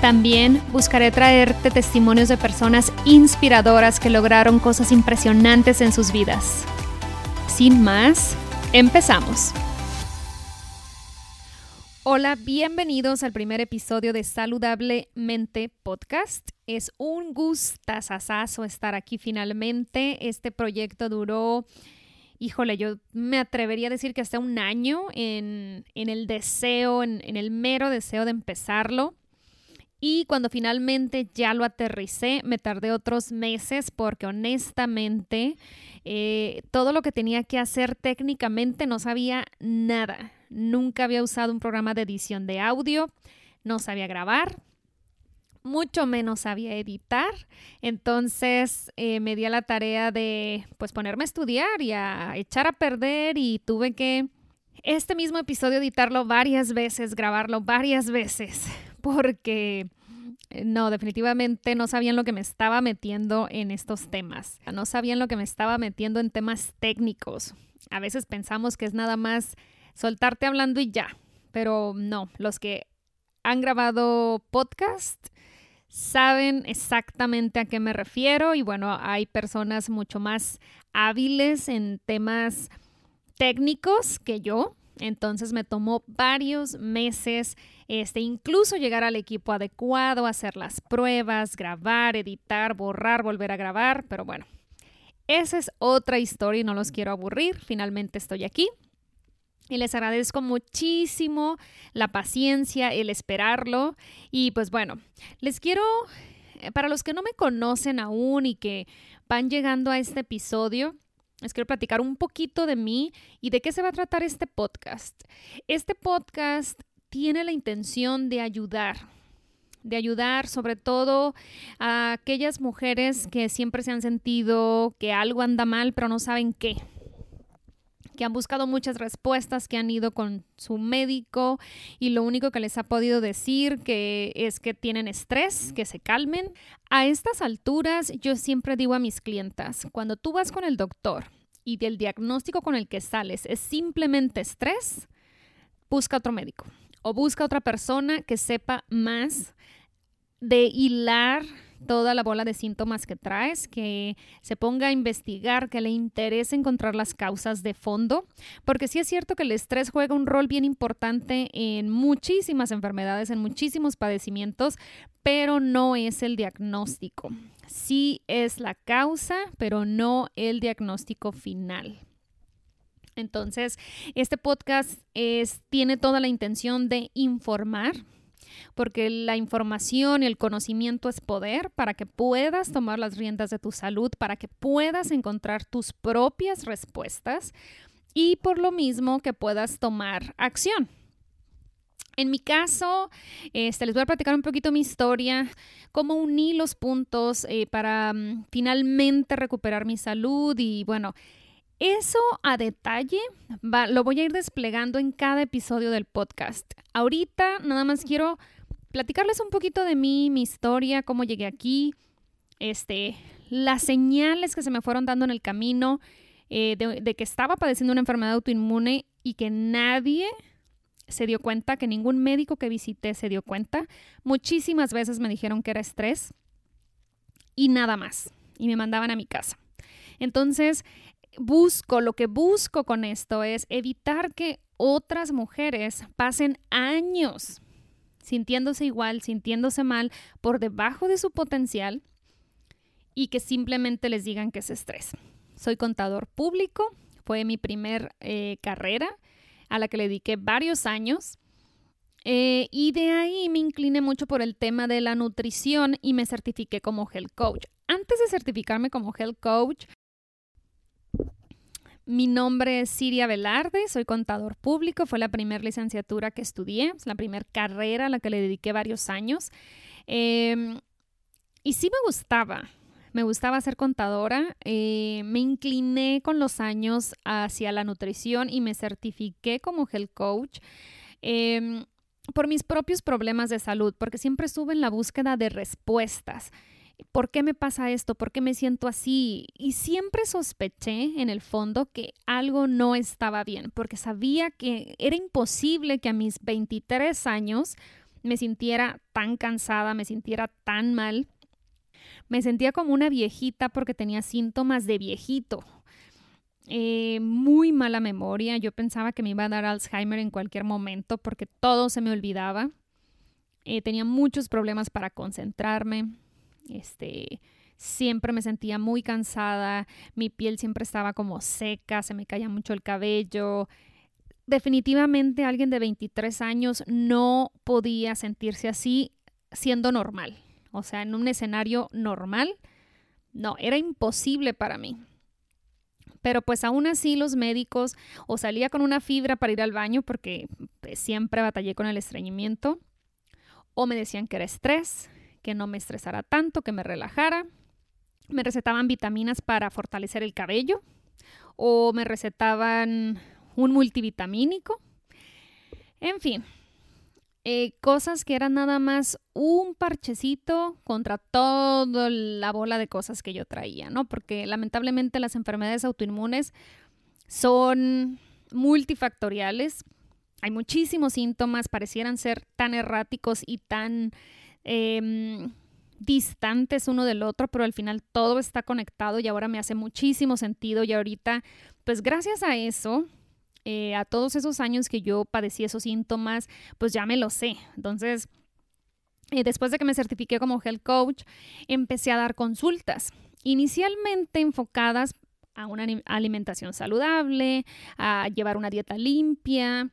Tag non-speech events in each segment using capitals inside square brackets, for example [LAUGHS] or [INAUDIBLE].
También buscaré traerte testimonios de personas inspiradoras que lograron cosas impresionantes en sus vidas. Sin más, empezamos. Hola, bienvenidos al primer episodio de Saludablemente Podcast. Es un gustazazazo estar aquí finalmente. Este proyecto duró híjole, yo me atrevería a decir que hasta un año en, el deseo, en, el mero deseo de empezarlo. Y cuando finalmente ya lo aterricé, me tardé otros meses porque honestamente eh, todo lo que tenía que hacer técnicamente no sabía nada. Nunca había usado un programa de edición de audio, no sabía grabar, mucho menos sabía editar. Entonces eh, me di a la tarea de pues ponerme a estudiar y a echar a perder y tuve que este mismo episodio editarlo varias veces, grabarlo varias veces, [LAUGHS] porque no, definitivamente no sabían lo que me estaba metiendo en estos temas. No sabían lo que me estaba metiendo en temas técnicos. A veces pensamos que es nada más soltarte hablando y ya, pero no, los que han grabado podcast saben exactamente a qué me refiero y bueno, hay personas mucho más hábiles en temas técnicos que yo. Entonces me tomó varios meses, este, incluso llegar al equipo adecuado, hacer las pruebas, grabar, editar, borrar, volver a grabar, pero bueno, esa es otra historia y no los quiero aburrir. Finalmente estoy aquí. Y les agradezco muchísimo la paciencia, el esperarlo. Y pues bueno, les quiero, eh, para los que no me conocen aún y que van llegando a este episodio, les quiero platicar un poquito de mí y de qué se va a tratar este podcast. Este podcast tiene la intención de ayudar, de ayudar sobre todo a aquellas mujeres que siempre se han sentido que algo anda mal pero no saben qué que han buscado muchas respuestas, que han ido con su médico y lo único que les ha podido decir que es que tienen estrés, que se calmen. A estas alturas yo siempre digo a mis clientas, cuando tú vas con el doctor y del diagnóstico con el que sales es simplemente estrés, busca otro médico o busca otra persona que sepa más de hilar toda la bola de síntomas que traes, que se ponga a investigar, que le interese encontrar las causas de fondo, porque sí es cierto que el estrés juega un rol bien importante en muchísimas enfermedades, en muchísimos padecimientos, pero no es el diagnóstico. Sí es la causa, pero no el diagnóstico final. Entonces, este podcast es, tiene toda la intención de informar, porque la información y el conocimiento es poder para que puedas tomar las riendas de tu salud, para que puedas encontrar tus propias respuestas y por lo mismo que puedas tomar acción. En mi caso, este, les voy a platicar un poquito mi historia, cómo uní los puntos eh, para mm, finalmente recuperar mi salud y bueno, eso a detalle lo voy a ir desplegando en cada episodio del podcast. Ahorita nada más quiero platicarles un poquito de mí, mi historia, cómo llegué aquí, este, las señales que se me fueron dando en el camino eh, de, de que estaba padeciendo una enfermedad autoinmune y que nadie se dio cuenta, que ningún médico que visité se dio cuenta. Muchísimas veces me dijeron que era estrés y nada más. Y me mandaban a mi casa. Entonces, busco, lo que busco con esto es evitar que otras mujeres pasen años sintiéndose igual, sintiéndose mal, por debajo de su potencial y que simplemente les digan que es estrés. Soy contador público, fue mi primer eh, carrera. a la que le dediqué varios años. Eh, y de ahí me incliné mucho por el tema de la nutrición y me certifiqué como health coach. Antes de certificarme como health coach, mi nombre es Siria Velarde, soy contador público, fue la primera licenciatura que estudié, es la primera carrera a la que le dediqué varios años. Em, y sí me gustaba, me gustaba ser contadora, eh, me incliné con los años hacia la nutrición y me certifiqué como health coach. Em, por mis propios problemas de salud, porque siempre estuve en la búsqueda de respuestas. ¿Por qué me pasa esto? ¿Por qué me siento así? Y siempre sospeché en el fondo que algo no estaba bien, porque sabía que era imposible que a mis 23 años me sintiera tan cansada, me sintiera tan mal. Me sentía como una viejita porque tenía síntomas de viejito. Eh, muy mala memoria. Yo pensaba que me iba a dar Alzheimer en cualquier momento porque todo se me olvidaba. Eh, tenía muchos problemas para concentrarme. Este, siempre me sentía muy cansada. Mi piel siempre estaba como seca, se me caía mucho el cabello. Definitivamente alguien de 23 años no podía sentirse así siendo normal. O sea, en un escenario normal, no, era imposible para mí. Pero pues aún así los médicos o salía con una fibra para ir al baño porque pues, siempre batallé con el estreñimiento o me decían que era estrés, que no me estresara tanto, que me relajara. Me recetaban vitaminas para fortalecer el cabello o me recetaban un multivitamínico. En fin, eh, cosas que eran nada más un parchecito contra toda la bola de cosas que yo traía, ¿no? Porque lamentablemente las enfermedades autoinmunes son multifactoriales. Hay muchísimos síntomas, parecieran ser tan erráticos y tan em, distantes uno del otro, pero al final todo está conectado y ahora me hace muchísimo sentido y ahorita, pues gracias a eso, eh, a todos esos años que yo padecí esos síntomas, pues ya me lo sé. Entonces, eh, después de que me certifiqué como health coach, empecé a dar consultas, inicialmente enfocadas a una alimentación saludable, a llevar una dieta limpia,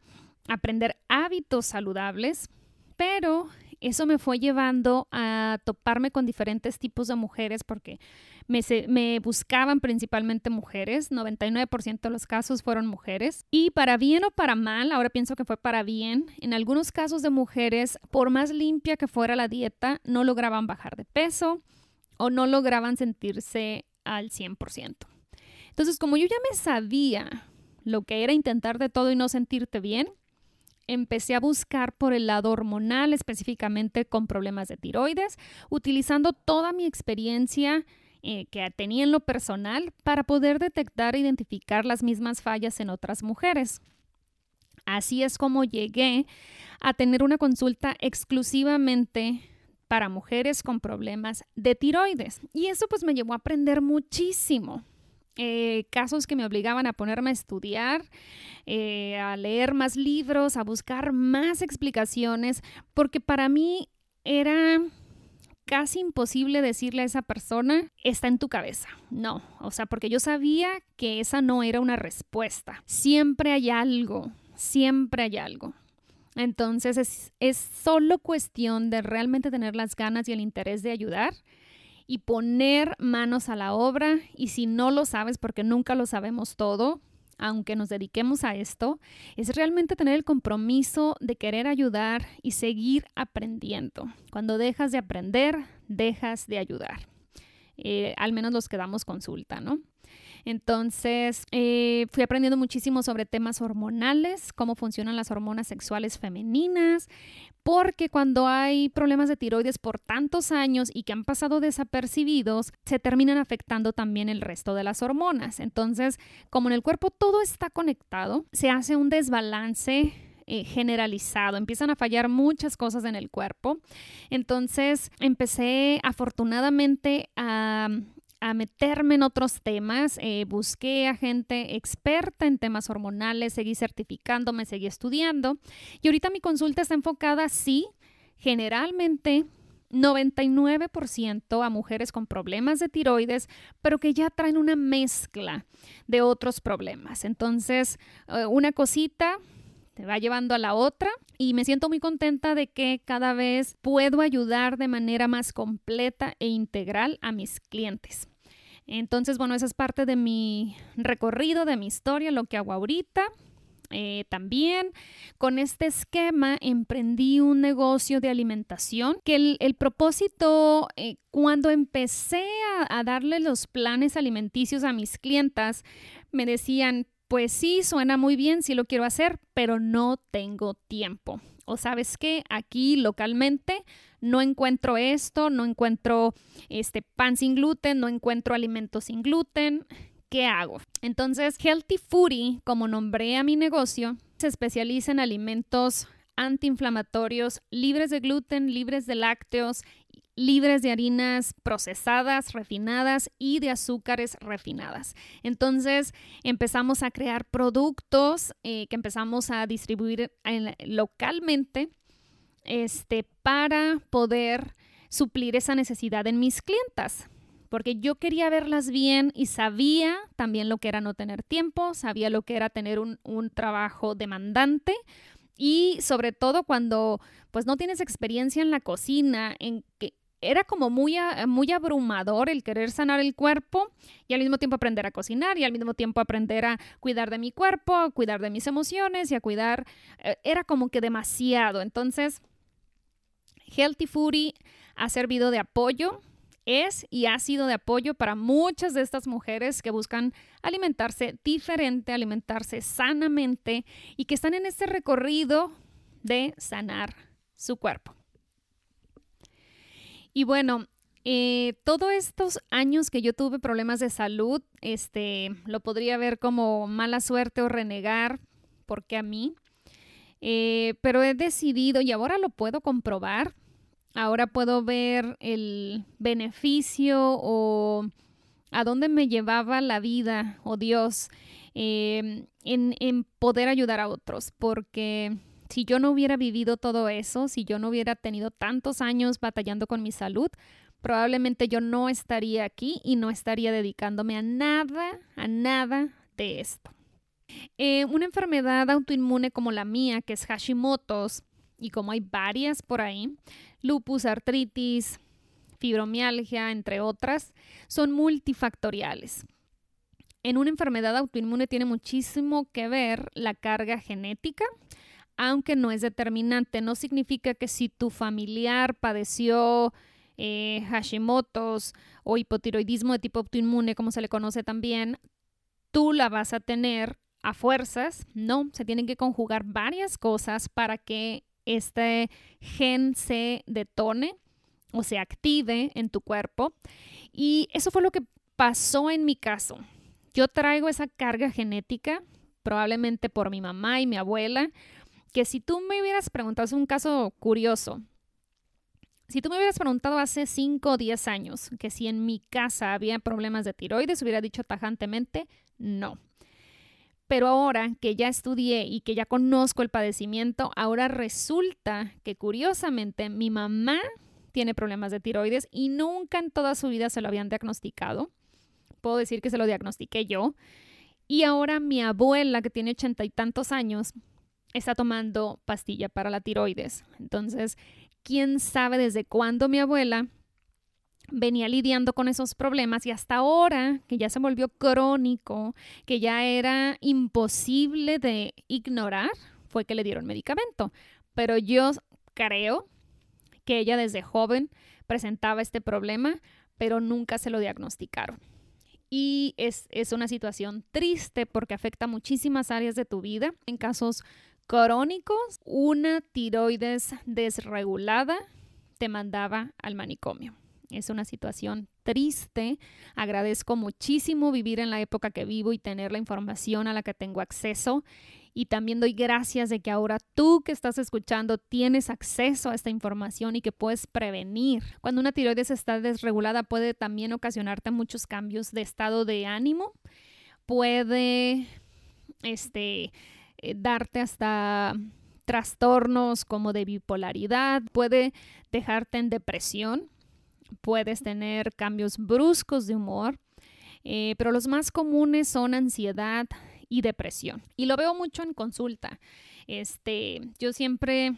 aprender hábitos saludables, pero eso me fue llevando a toparme con diferentes tipos de mujeres porque me, buscaban principalmente mujeres, 99% de los casos fueron mujeres. Y para bien o para mal, ahora pienso que fue para bien, en algunos casos de mujeres, por más limpia que fuera la dieta, no lograban bajar de peso o no lograban sentirse al 100%. Entonces, como yo ya me sabía lo que era intentar de todo y no sentirte bien, empecé a buscar por el lado hormonal, específicamente con problemas de tiroides, utilizando toda mi experiencia eh, que tenía en lo personal para poder detectar e identificar las mismas fallas en otras mujeres. Así es como llegué a tener una consulta exclusivamente para mujeres con problemas de tiroides. Y eso pues me llevó a aprender muchísimo. Eh, casos que me obligaban a ponerme a estudiar, eh, a leer más libros, a buscar más explicaciones, porque para mí era casi imposible decirle a esa persona, está en tu cabeza. No, o sea, porque yo sabía que esa no era una respuesta. Siempre hay algo, siempre hay algo. Entonces es, es solo cuestión de realmente tener las ganas y el interés de ayudar y poner manos a la obra. Y si no lo sabes, porque nunca lo sabemos todo, aunque nos dediquemos a esto, es realmente tener el compromiso de querer ayudar y seguir aprendiendo. Cuando dejas de aprender, dejas de ayudar. Eh, al menos los que damos consulta, ¿no? Entonces, eh, fui aprendiendo muchísimo sobre temas hormonales, cómo funcionan las hormonas sexuales femeninas, porque cuando hay problemas de tiroides por tantos años y que han pasado desapercibidos, se terminan afectando también el resto de las hormonas. Entonces, como en el cuerpo todo está conectado, se hace un desbalance eh, generalizado, empiezan a fallar muchas cosas en el cuerpo. Entonces empecé afortunadamente a, a meterme en otros temas, eh, busqué a gente experta en temas hormonales, seguí certificándome, seguí estudiando y ahorita mi consulta está enfocada, sí, generalmente 99% a mujeres con problemas de tiroides, pero que ya traen una mezcla de otros problemas. Entonces, eh, una cosita te va llevando a la otra y me siento muy contenta de que cada vez puedo ayudar de manera más completa e integral a mis clientes. Entonces, bueno, esa es parte de mi recorrido, de mi historia, lo que hago ahorita. Eh, también con este esquema emprendí un negocio de alimentación que el, propósito eh, cuando empecé a, a darle los planes alimenticios a mis clientas me decían pues sí, suena muy bien, sí lo quiero hacer, pero no tengo tiempo. O sabes qué, aquí localmente no encuentro esto, no encuentro este pan sin gluten, no encuentro alimentos sin gluten. ¿Qué hago? Entonces, Healthy Foodie, como nombré a mi negocio, se especializa en alimentos antiinflamatorios, libres de gluten, libres de lácteos libres de harinas procesadas, refinadas y de azúcares refinadas. Entonces empezamos a crear productos eh, que empezamos a distribuir localmente este, para poder suplir esa necesidad en mis clientas. Porque yo quería verlas bien y sabía también lo que era no tener tiempo, sabía lo que era tener un, un trabajo demandante, y sobre todo cuando pues no tienes experiencia en la cocina, en que era como muy, muy abrumador el querer sanar el cuerpo y al mismo tiempo aprender a cocinar y al mismo tiempo aprender a cuidar de mi cuerpo, a cuidar de mis emociones y a cuidar, eh, era como que demasiado. Entonces, Healthy Foodie ha servido de apoyo, es y ha sido de apoyo para muchas de estas mujeres que buscan alimentarse diferente, alimentarse sanamente y que están en este recorrido de sanar su cuerpo. Y bueno, eh, todos estos años que yo tuve problemas de salud, este, lo podría ver como mala suerte o renegar, porque a mí, eh, pero he decidido y ahora lo puedo comprobar, ahora puedo ver el beneficio o a dónde me llevaba la vida o Dios em, en, en poder ayudar a otros, porque si yo no hubiera vivido todo eso, si yo no hubiera tenido tantos años batallando con mi salud, probablemente yo no estaría aquí y no estaría dedicándome a nada, a nada de esto. Eh, una enfermedad autoinmune como la mía, que es Hashimoto's, y como hay varias por ahí, lupus, artritis, fibromialgia, entre otras, son multifactoriales. En una enfermedad autoinmune tiene muchísimo que ver la carga genética, aunque no es determinante. No significa que si tu familiar padeció eh, Hashimoto's o hipotiroidismo de tipo autoinmune, como se le conoce también, tú la vas a tener a fuerzas. No, se tienen que conjugar varias cosas para que este gen se detone o se active en tu cuerpo. Y eso fue lo que pasó en mi caso. Yo traigo esa carga genética, probablemente por mi mamá y mi abuela, que si tú me hubieras preguntado, es un caso curioso, si tú me hubieras preguntado hace 5 o 10 años que si en mi casa había problemas de tiroides, hubiera dicho tajantemente no. Pero ahora que ya estudié y que ya conozco el padecimiento, ahora resulta que curiosamente mi mamá tiene problemas de tiroides y nunca en toda su vida se lo habían diagnosticado. Puedo decir que se lo diagnostiqué yo. Y ahora mi abuela, que tiene ochenta y tantos años, está tomando pastilla para la tiroides. Entonces, quién sabe desde cuándo mi abuela venía lidiando con esos problemas y hasta ahora, que ya se volvió crónico, que ya era imposible de ignorar, fue que le dieron medicamento. Pero yo creo que ella desde joven presentaba este problema, pero nunca se lo diagnosticaron. Y es, es una situación triste porque afecta muchísimas áreas de tu vida. En casos crónicos, una tiroides desregulada te mandaba al manicomio. Es una situación triste. Agradezco muchísimo vivir en la época que vivo y tener la información a la que tengo acceso. Y también doy gracias de que ahora tú que estás escuchando tienes acceso a esta información y que puedes prevenir. Cuando una tiroides está desregulada puede también ocasionarte muchos cambios de estado de ánimo. Puede, este, eh, darte hasta trastornos como de bipolaridad, puede dejarte en depresión, puedes tener cambios bruscos de humor, eh, pero los más comunes son ansiedad, y depresión. Y lo veo mucho en consulta. Este, yo siempre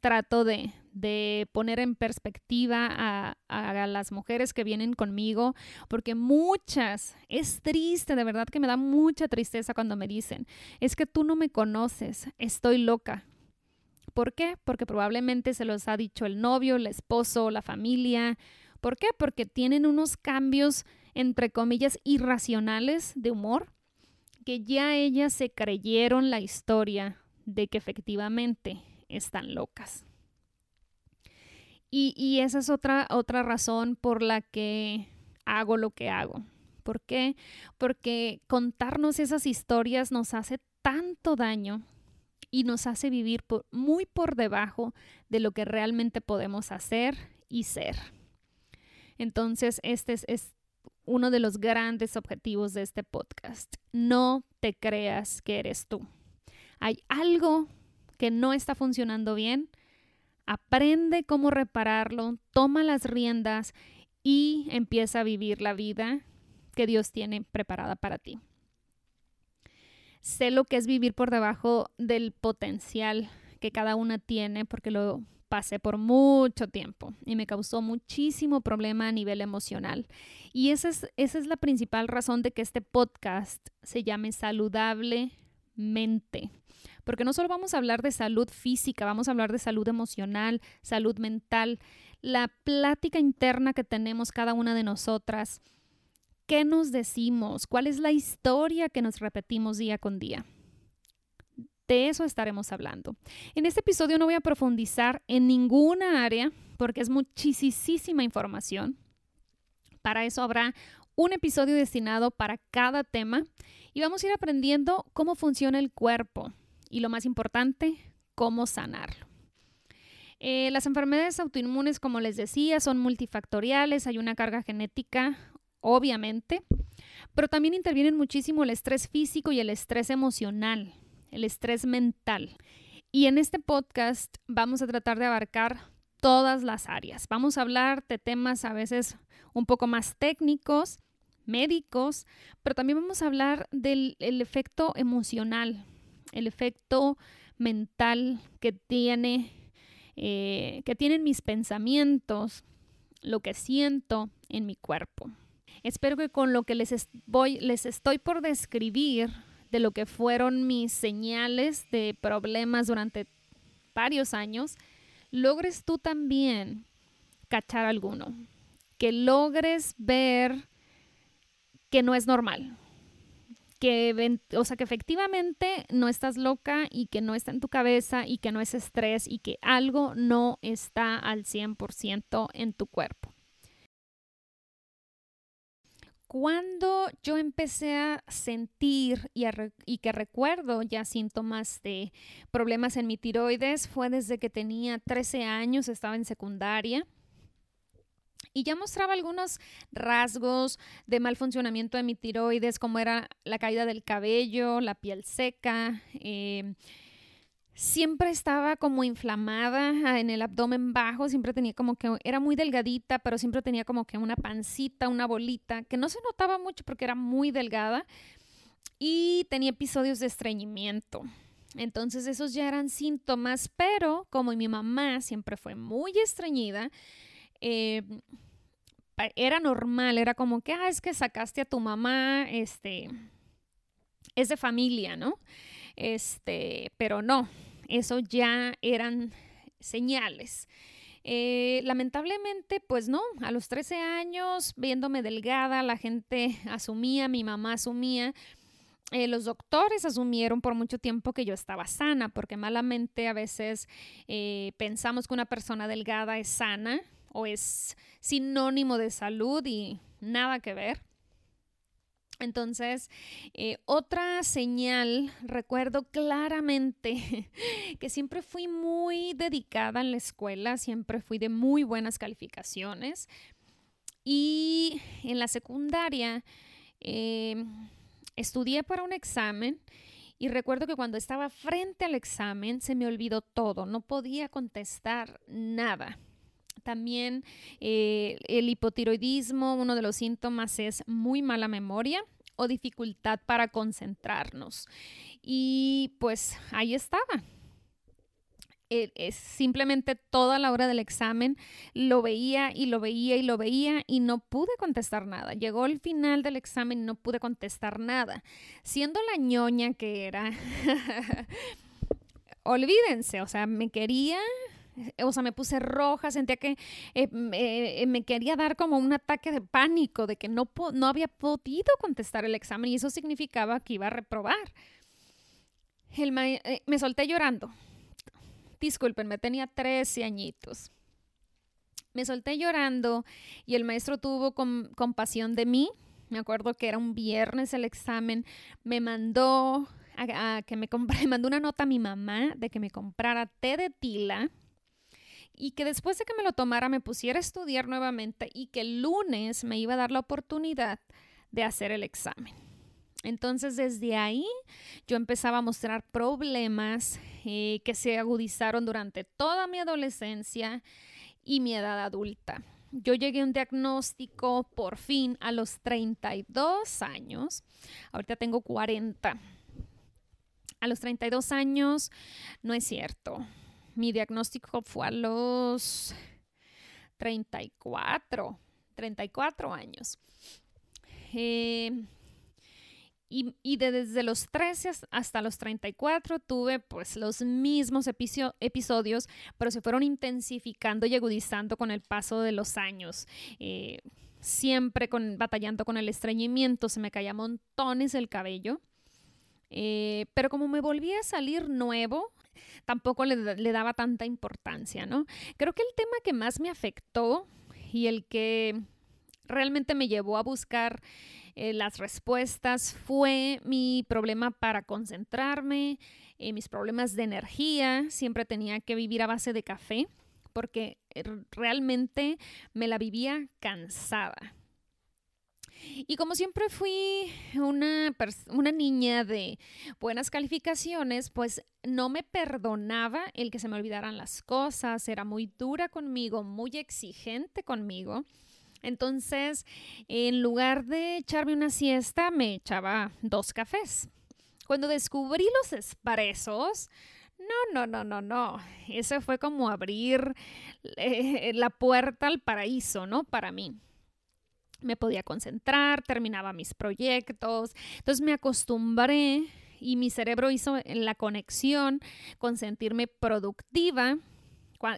trato de, de poner en perspectiva a, las mujeres que vienen conmigo, porque muchas, es triste, de verdad que me da mucha tristeza cuando me dicen, es que tú no me conoces, estoy loca. ¿Por qué? Porque probablemente se los ha dicho el novio, el esposo, la familia. ¿Por qué? Porque tienen unos cambios, entre comillas, irracionales de humor, que ya ellas se creyeron la historia de que efectivamente están locas. Y, esa es otra, otra razón por la que hago lo que hago. ¿Por qué? Porque contarnos esas historias nos hace tanto daño y nos hace vivir muy por debajo de lo que realmente podemos hacer y ser. Entonces, este es, es uno de los grandes objetivos de este podcast. No te creas que eres tú. Hay algo que no está funcionando bien, aprende cómo repararlo, toma las riendas y empieza a vivir la vida que Dios tiene preparada para ti. Sé lo que es vivir por debajo del potencial que cada una tiene porque lo pasé por mucho tiempo y me causó muchísimo problema a nivel emocional. Y esa es, esa es la principal razón de que este podcast se llame Saludablemente porque no solo vamos a hablar de salud física, vamos a hablar de salud emocional, salud mental, la plática interna que tenemos cada una de nosotras, qué nos decimos, cuál es la historia que nos repetimos día con día. De eso estaremos hablando. En este episodio no voy a profundizar en ninguna área porque es muchísima información. Para eso habrá un episodio destinado para cada tema y vamos a ir aprendiendo cómo funciona el cuerpo, y lo más importante, cómo sanarlo. Eh, las enfermedades autoinmunes, como les decía, son multifactoriales, hay una carga genética, obviamente, pero también intervienen muchísimo el estrés físico y el estrés emocional, el estrés mental. Y en este podcast vamos a tratar de abarcar todas las áreas. Vamos a hablar de temas a veces un poco más técnicos, médicos, pero también vamos a hablar del efecto emocional, el efecto mental que tiene, eh, que tienen mis pensamientos, lo que siento en mi cuerpo. Espero que con lo que les, voy, les estoy por describir de lo que fueron mis señales de problemas durante varios años, logres tú también cachar alguno, que logres ver que no es normal, que, o sea, que efectivamente no estás loca y que no está en tu cabeza y que no es estrés y que algo no está al 100% en tu cuerpo. Cuando yo empecé a sentir y, y, que recuerdo ya síntomas de problemas en mi tiroides fue desde que tenía 13 años, estaba en secundaria y ya mostraba algunos rasgos de mal funcionamiento de mi tiroides, como era la caída del cabello, la piel seca. Eh, siempre estaba como inflamada en el abdomen bajo, siempre tenía como que, era muy delgadita, pero siempre tenía como que una pancita, una bolita, que no se notaba mucho porque era muy delgada. Y tenía episodios de estreñimiento. Entonces esos ya eran síntomas, pero como mi mamá siempre fue muy estreñida, eh, era normal, era como que, ah, es que sacaste a tu mamá, este, es de familia, ¿no? Este, pero no, eso ya eran señales. Eh, lamentablemente, pues no, a los 13 años, viéndome delgada, la gente [LAUGHS] asumía, mi mamá asumía, eh, los doctores asumieron por mucho tiempo que yo estaba sana, porque malamente a veces eh, pensamos que una persona delgada es sana, o es sinónimo de salud y nada que ver. Entonces, eh, otra señal, recuerdo claramente [LAUGHS] que siempre fui muy dedicada en la escuela, siempre fui de muy buenas calificaciones y en la secundaria em, estudié para un examen y recuerdo que cuando estaba frente al examen se me olvidó todo, no podía contestar nada. También eh, el hipotiroidismo, uno de los síntomas es muy mala memoria. o dificultad para concentrarnos. Y pues ahí estaba. Es simplemente toda la hora del examen lo veía y lo veía y lo veía y no pude contestar nada. Llegó el final del examen y no pude contestar nada. Siendo la ñoña que era, [LAUGHS] olvídense, o sea, me quería o sea, me puse roja, sentía que eh, eh, me quería dar como un ataque de pánico de que no, no había podido contestar el examen y eso significaba que iba a reprobar. Eh, me solté llorando. Disculpen, me tenía 13 añitos. Me solté llorando y el maestro tuvo compasión de mí. Me acuerdo que era un viernes el examen. Me mandó que me, compré, [LAUGHS] mandó una nota a mi mamá de que me comprara té de tila y que después de que me lo tomara me pusiera a estudiar nuevamente y que el lunes me iba a dar la oportunidad de hacer el examen. Entonces desde ahí yo empezaba a mostrar problemas eh, que se agudizaron durante toda mi adolescencia y mi edad adulta. Yo llegué a un diagnóstico por fin a los 32 años. Ahorita tengo 40. A los 32 años no es cierto mi diagnóstico fue a los 34, 34 años. Eh, y, desde los 13 hasta los 34 tuve pues los mismos episodios, pero se fueron intensificando y agudizando con el paso de los años. Eh, siempre con, batallando con el estreñimiento, se me caía montones el cabello. Eh, pero como me volvía a salir nuevo, tampoco le, daba tanta importancia, ¿no? Creo que el tema que más me afectó y el que realmente me llevó a buscar eh, las respuestas fue mi problema para concentrarme, eh, mis problemas de energía. Siempre tenía que vivir a base de café porque realmente me la vivía cansada. Y como siempre fui una, una niña de buenas calificaciones, pues no me perdonaba el que se me olvidaran las cosas, era muy dura conmigo, muy exigente conmigo. Entonces, en lugar de echarme una siesta, me echaba dos cafés. Cuando descubrí los expresos, no, no, no, no, no. Eso fue como abrir eh, la puerta al paraíso, ¿no? Para mí me podía concentrar, terminaba mis proyectos. Entonces me acostumbré y mi cerebro hizo la conexión con sentirme productiva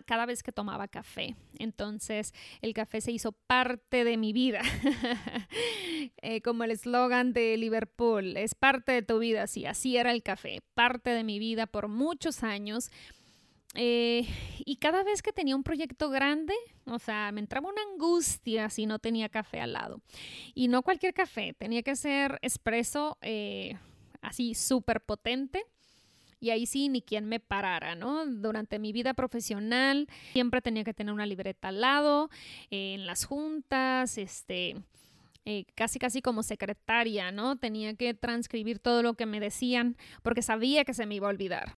cada vez que tomaba café. Entonces el café se hizo parte de mi vida, [LAUGHS] eh, como el eslogan de Liverpool, es parte de tu vida, sí, así era el café, parte de mi vida por muchos años. Eh, y cada vez que tenía un proyecto grande, o sea, me entraba una angustia si no tenía café al lado. Y no cualquier café, tenía que ser expreso eh, así súper potente. Y ahí sí, ni quien me parara, ¿no? Durante mi vida profesional siempre tenía que tener una libreta al lado, eh, en las juntas, este, casi casi como secretaria, ¿no? Tenía que transcribir todo lo que me decían porque sabía que se me iba a olvidar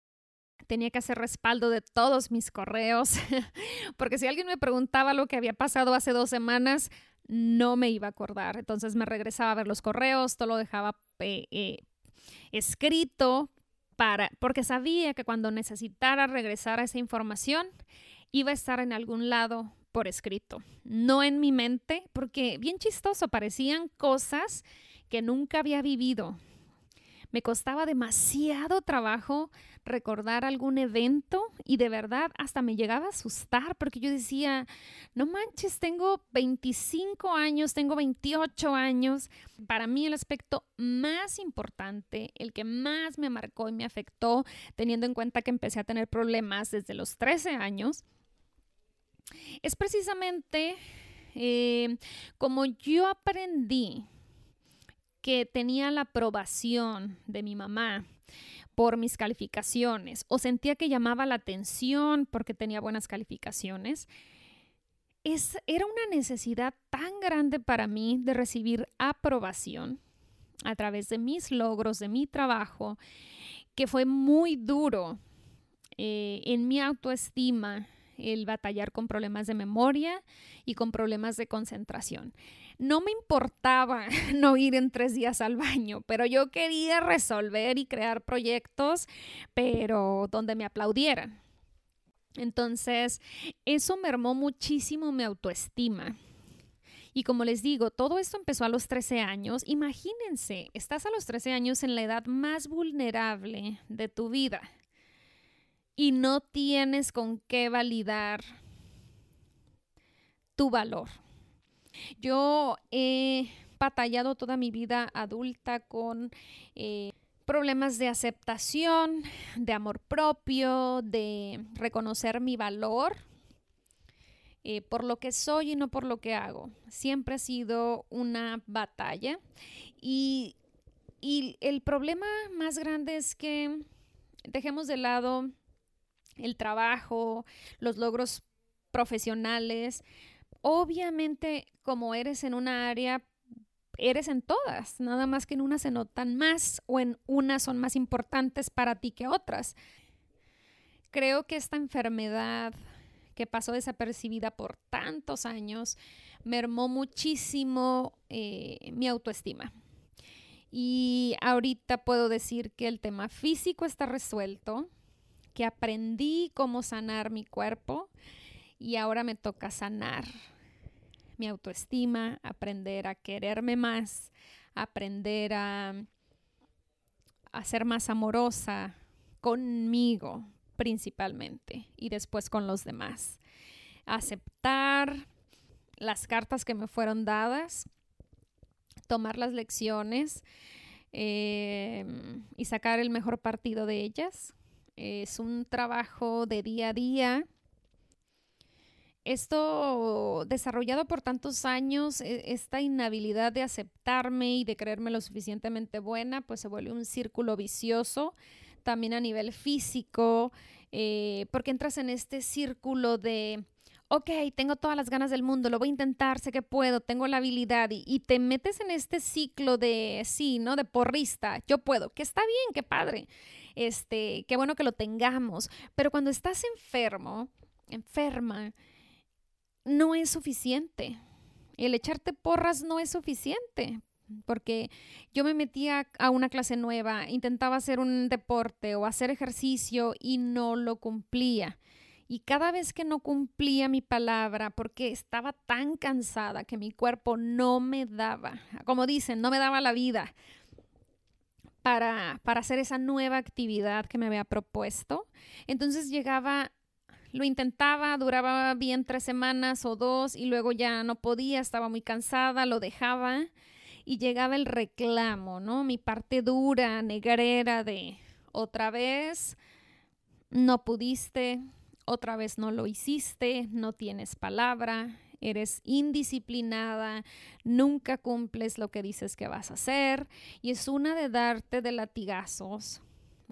tenía que hacer respaldo de todos mis correos, [LAUGHS] porque si alguien me preguntaba lo que había pasado hace dos semanas, no me iba a acordar. Entonces me regresaba a ver los correos, todo lo dejaba eh, eh, escrito para, porque sabía que cuando necesitara regresar a esa información, iba a estar en algún lado por escrito, no en mi mente, porque bien chistoso, parecían cosas que nunca había vivido, me costaba demasiado trabajo recordar algún evento y de verdad hasta me llegaba a asustar porque yo decía, no manches, tengo 25 años, tengo 28 años. Para mí el aspecto más importante, el que más me marcó y me afectó, teniendo en cuenta que empecé a tener problemas desde los 13 años, es precisamente eh, como yo aprendí que tenía la aprobación de mi mamá por mis calificaciones o sentía que llamaba la atención porque tenía buenas calificaciones, es, era una necesidad tan grande para mí de recibir aprobación a través de mis logros, de mi trabajo, que fue muy duro eh, en mi autoestima el batallar con problemas de memoria y con problemas de concentración. No me importaba [LAUGHS] no ir en tres días al baño, pero yo quería resolver y crear proyectos, pero donde me aplaudieran. Entonces, eso mermó muchísimo mi autoestima. Y como les digo, todo esto empezó a los 13 años. Imagínense, estás a los 13 años en la edad más vulnerable de tu vida y no tienes con qué validar tu valor. Yo he batallado toda mi vida adulta con eh, problemas de aceptación, de amor propio, de reconocer mi valor eh, por lo que soy y no por lo que hago. Siempre ha sido una batalla y, y el problema más grande es que dejemos de lado el trabajo, los logros profesionales. Obviamente, como eres en una área, eres en todas, nada más que en unas se notan más o en unas son más importantes para ti que otras. Creo que esta enfermedad que pasó desapercibida por tantos años mermó muchísimo eh, mi autoestima. Y ahorita puedo decir que el tema físico está resuelto, que aprendí cómo sanar mi cuerpo y ahora me toca sanar mi autoestima, aprender a quererme más, aprender a, ser más amorosa conmigo principalmente y después con los demás. Aceptar las cartas que me fueron dadas, tomar las lecciones eh, y sacar el mejor partido de ellas es un trabajo de día a día. Esto desarrollado por tantos años, e, esta inhabilidad de aceptarme y de creerme lo suficientemente buena, pues se vuelve un círculo vicioso, también a nivel físico, eh, porque entras en este círculo de, ok, tengo todas las ganas del mundo, lo voy a intentar, sé que puedo, tengo la habilidad y, y, te metes en este ciclo de, sí, ¿no? De porrista, yo puedo, que está bien, qué padre este, qué bueno que lo tengamos, pero cuando estás enfermo, enferma, no es suficiente. El echarte porras no es suficiente, porque yo me metía a una clase nueva, intentaba hacer un deporte o hacer ejercicio y no lo cumplía. Y cada vez que no cumplía mi palabra, porque estaba tan cansada que mi cuerpo no me daba, como dicen, no me daba la vida, para, hacer esa nueva actividad que me había propuesto. Entonces llegaba lo intentaba, duraba bien tres semanas o dos y luego ya no podía, estaba muy cansada, lo dejaba y llegaba el reclamo, ¿no? Mi parte dura, negrera de otra vez, no pudiste, otra vez no lo hiciste, no tienes palabra, eres indisciplinada, nunca cumples lo que dices que vas a hacer y es una de darte de latigazos,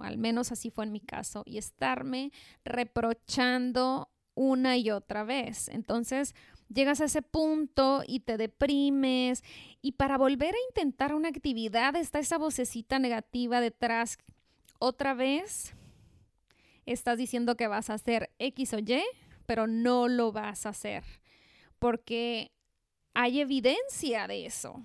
al menos así fue en mi caso, y estarme reprochando una y otra vez. Entonces, llegas a ese punto y te deprimes y para volver a intentar una actividad está esa vocecita negativa detrás. Otra vez estás diciendo que vas a hacer X o Y, pero no lo vas a hacer porque hay evidencia de eso.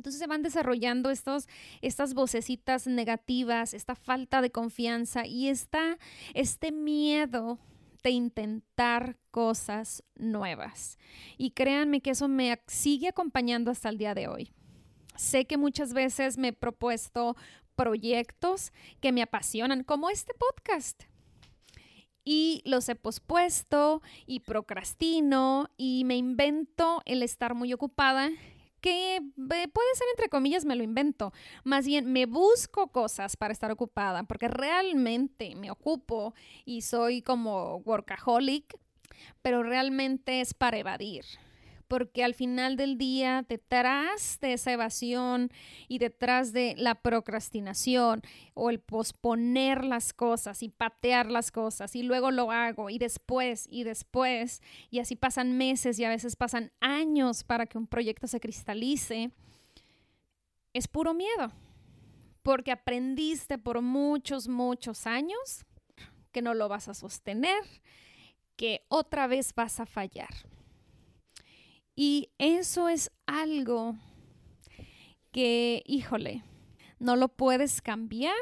Entonces se van desarrollando estos, estas vocecitas negativas, esta falta de confianza y esta, este miedo de intentar cosas nuevas. Y créanme que eso me sigue acompañando hasta el día de hoy. Sé que muchas veces me he propuesto proyectos que me apasionan, como este podcast y los he pospuesto y procrastino y me invento el estar muy ocupada que puede ser entre comillas me lo invento, más bien me busco cosas para estar ocupada porque realmente me ocupo y soy como workaholic, pero realmente es para evadir porque al final del día, detrás de esa evasión y detrás de la procrastinación o el posponer las cosas y patear las cosas y luego lo hago y después y después y así pasan meses y a veces pasan años para que un proyecto se cristalice, es puro miedo, porque aprendiste por muchos, muchos años que no lo vas a sostener que otra vez vas a fallar. Y eso es algo que, híjole, no lo puedes cambiar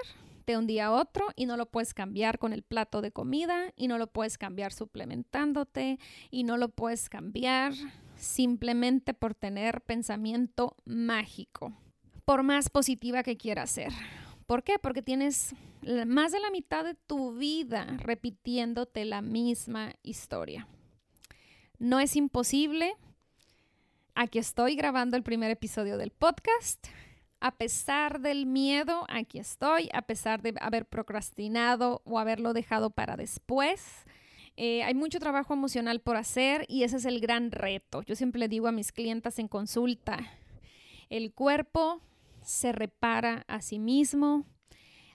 de un día a otro y no lo puedes cambiar con el plato de comida y no lo puedes cambiar suplementándote y no lo puedes cambiar simplemente por tener pensamiento mágico, por más positiva que quieras ser. ¿Por qué? Porque tienes más de la mitad de tu vida repitiéndote la misma historia. No es imposible. Aquí estoy grabando el primer episodio del podcast a pesar del miedo, aquí estoy, a pesar de haber procrastinado o haberlo dejado para después. Eh, hay mucho trabajo emocional por hacer y ese es el gran reto. Yo siempre le digo a mis clientas en consulta, el cuerpo se repara a sí mismo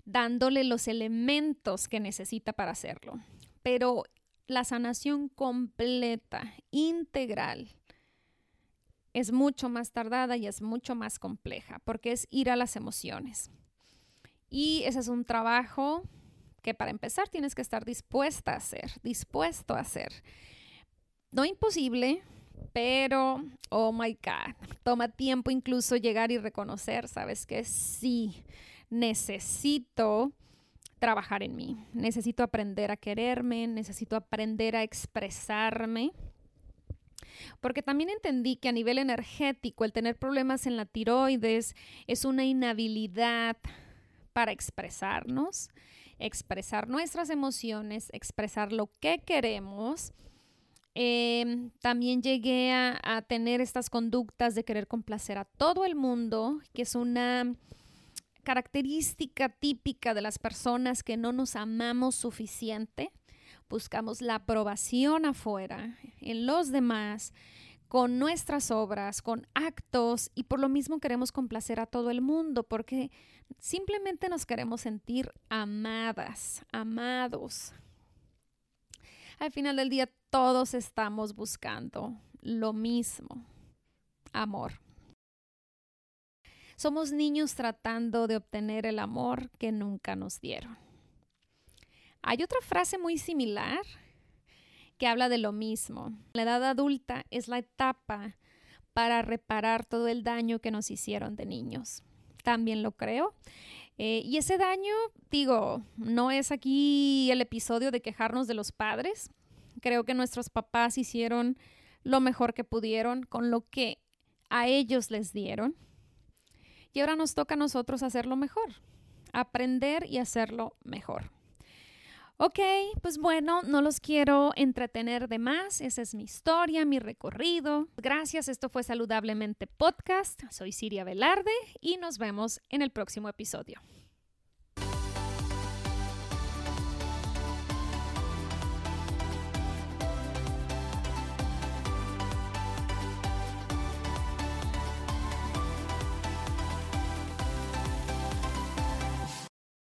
dándole los elementos que necesita para hacerlo. Pero la sanación completa, integral, es mucho más tardada y es mucho más compleja porque es ir a las emociones. Y ese es un trabajo que para empezar tienes que estar dispuesta a hacer, dispuesto a hacer. No imposible, pero, oh my God, toma tiempo incluso llegar y reconocer, sabes que sí, necesito trabajar en mí, necesito aprender a quererme, necesito aprender a expresarme porque también entendí que a nivel energético el tener problemas en la tiroides es una inhabilidad para expresarnos, expresar nuestras emociones, expresar lo que queremos. Em, también llegué a, a tener estas conductas de querer complacer a todo el mundo, que es una característica típica de las personas que no nos amamos suficiente buscamos la aprobación afuera, en los demás, con nuestras obras, con actos, y por lo mismo queremos complacer a todo el mundo, porque simplemente nos queremos sentir amadas, amados. Al final del día todos estamos buscando lo mismo, amor. Somos niños tratando de obtener el amor que nunca nos dieron. Hay otra frase muy similar que habla de lo mismo. La edad adulta es la etapa para reparar todo el daño que nos hicieron de niños. También lo creo. Eh, y ese daño, digo, no es aquí el episodio de quejarnos de los padres. Creo que nuestros papás hicieron lo mejor que pudieron con lo que a ellos les dieron. Y ahora nos toca a nosotros hacerlo mejor, aprender y hacerlo mejor. Ok, pues bueno, no los quiero entretener de más. Esa es mi historia, mi recorrido. Gracias, esto fue Saludablemente Podcast. Soy Siria Velarde y nos vemos en el próximo episodio.